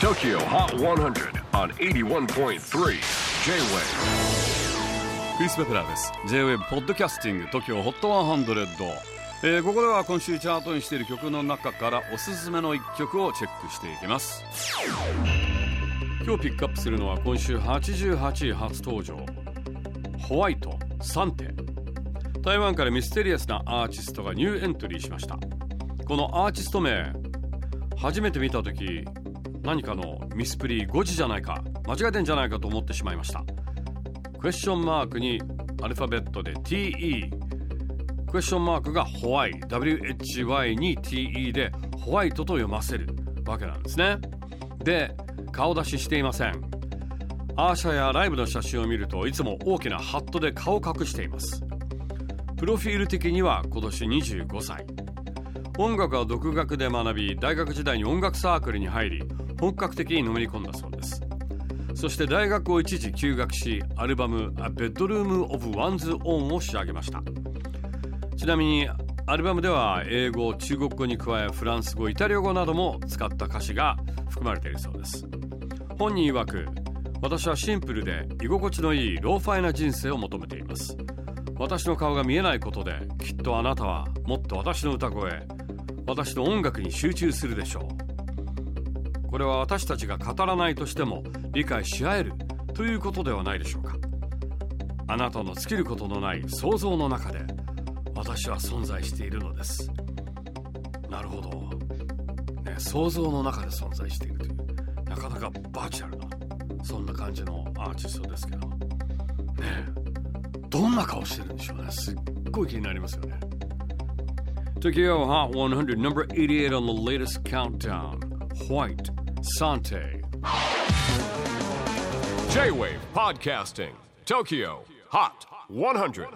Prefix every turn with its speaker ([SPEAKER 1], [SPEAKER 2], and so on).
[SPEAKER 1] TOKYO HOT 100 on 81.3 J-WAVE
[SPEAKER 2] クリス・ベプラーです。J-WAVE ポッドキャスティング TOKYO HOT 100、えー、ここでは今週チャートにしている曲の中からおすすめの一曲をチェックしていきます。今日ピックアップするのは今週88位初登場。ホワイト・サンテ。台湾からミステリアスなアーティストがニューエントリーしました。このアーティスト名初めて見た時何かのミスプリ誤字じゃないか間違えてんじゃないかと思ってしまいました。クエスチョンマークにアルファベットで TE クエスチョンマークがホワイ WHY に TE でホワイトと読ませるわけなんですね。で顔出ししていません。アーシャやライブの写真を見るといつも大きなハットで顔を隠しています。プロフィール的には今年25歳。音楽は独学で学び大学時代に音楽サークルに入り本格的にのめり込んだそうです。そして大学を一時休学しアルバム「A Bedroom of One's Own」を仕上げました。ちなみにアルバムでは英語中国語に加えフランス語イタリア語なども使った歌詞が含まれているそうです。本人曰く私はシンプルで居心地のいいローファイな人生を求めています。私の顔が見えないことできっとあなたはもっと私の歌声私の音楽に集中するでしょう。これは私たちが語らないとしても理解し合えるということではないでしょうか。あなたの尽きることのない想像の中で私は存在しているのです。なるほど、ね、想像の中で存在しているという。なかなかバーチャルなそんな感じのアーティストですけど。ねどんな顔してるんでしょうね。すっごい気になりますよね。Tokyo Hot 100 number 88 on the latest countdown. White Sante.
[SPEAKER 1] J-Wave Podcasting TOKYO HOT 100